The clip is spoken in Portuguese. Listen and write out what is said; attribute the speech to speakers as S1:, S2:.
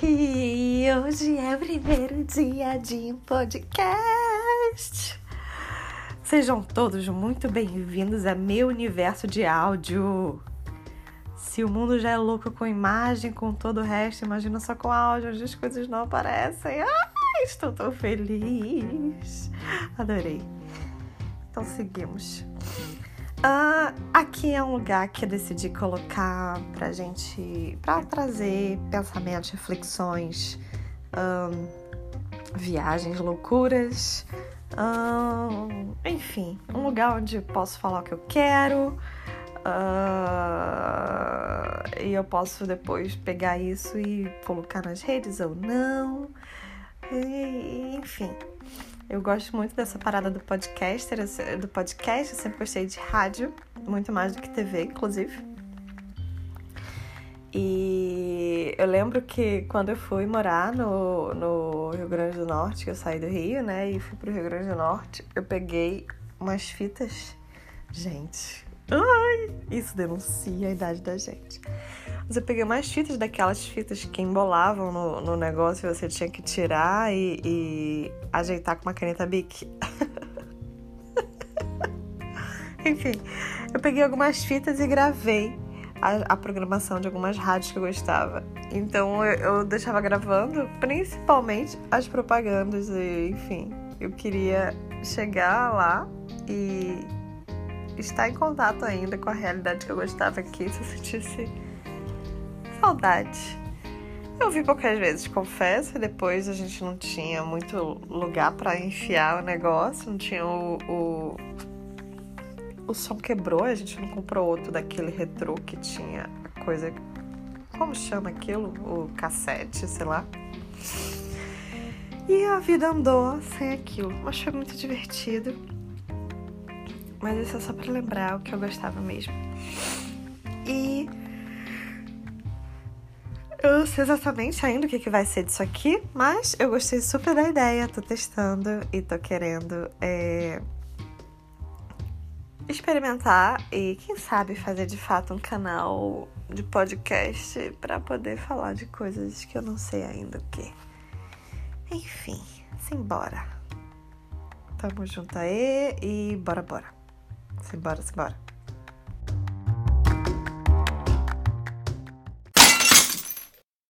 S1: E hoje é o primeiro dia de um podcast. Sejam todos muito bem-vindos a meu universo de áudio. Se o mundo já é louco com imagem, com todo o resto, imagina só com áudio, onde as coisas não aparecem. Ai, estou tão feliz. Adorei. Então seguimos. Aqui é um lugar que eu decidi colocar pra gente, pra trazer pensamentos, reflexões, viagens, loucuras, enfim, um lugar onde eu posso falar o que eu quero uh, e eu posso depois pegar isso e colocar nas redes ou não, e, enfim. Eu gosto muito dessa parada do podcaster, do podcast, eu sempre gostei de rádio, muito mais do que TV, inclusive. E eu lembro que quando eu fui morar no, no Rio Grande do Norte, que eu saí do Rio, né, e fui pro Rio Grande do Norte, eu peguei umas fitas. Gente, ai, isso denuncia a idade da gente. Mas eu peguei mais fitas daquelas fitas que embolavam no, no negócio e você tinha que tirar e, e ajeitar com uma caneta Bic. Enfim, eu peguei algumas fitas e gravei a, a, programação de algumas rádios que eu gostava. Então eu, eu deixava gravando principalmente as propagandas e, enfim, eu queria chegar lá e estar em contato ainda com a realidade que eu gostava aqui, se eu sentisse saudade. Eu vi poucas vezes, confesso, e depois a gente não tinha muito lugar para enfiar o negócio, não tinha o, o, o. som quebrou, a gente não comprou outro daquele retrô que tinha a coisa. Como chama aquilo? O cassete, sei lá. E a vida andou sem aquilo, mas foi muito divertido. Mas isso é só para lembrar o que eu gostava mesmo. E eu não sei exatamente ainda o que, que vai ser disso aqui, mas eu gostei super da ideia, tô testando e tô querendo é, experimentar e quem sabe fazer de fato um canal de podcast para poder falar de coisas que eu não sei ainda o que. Enfim, simbora. Tamo junto aí e bora, bora. Simbora, simbora.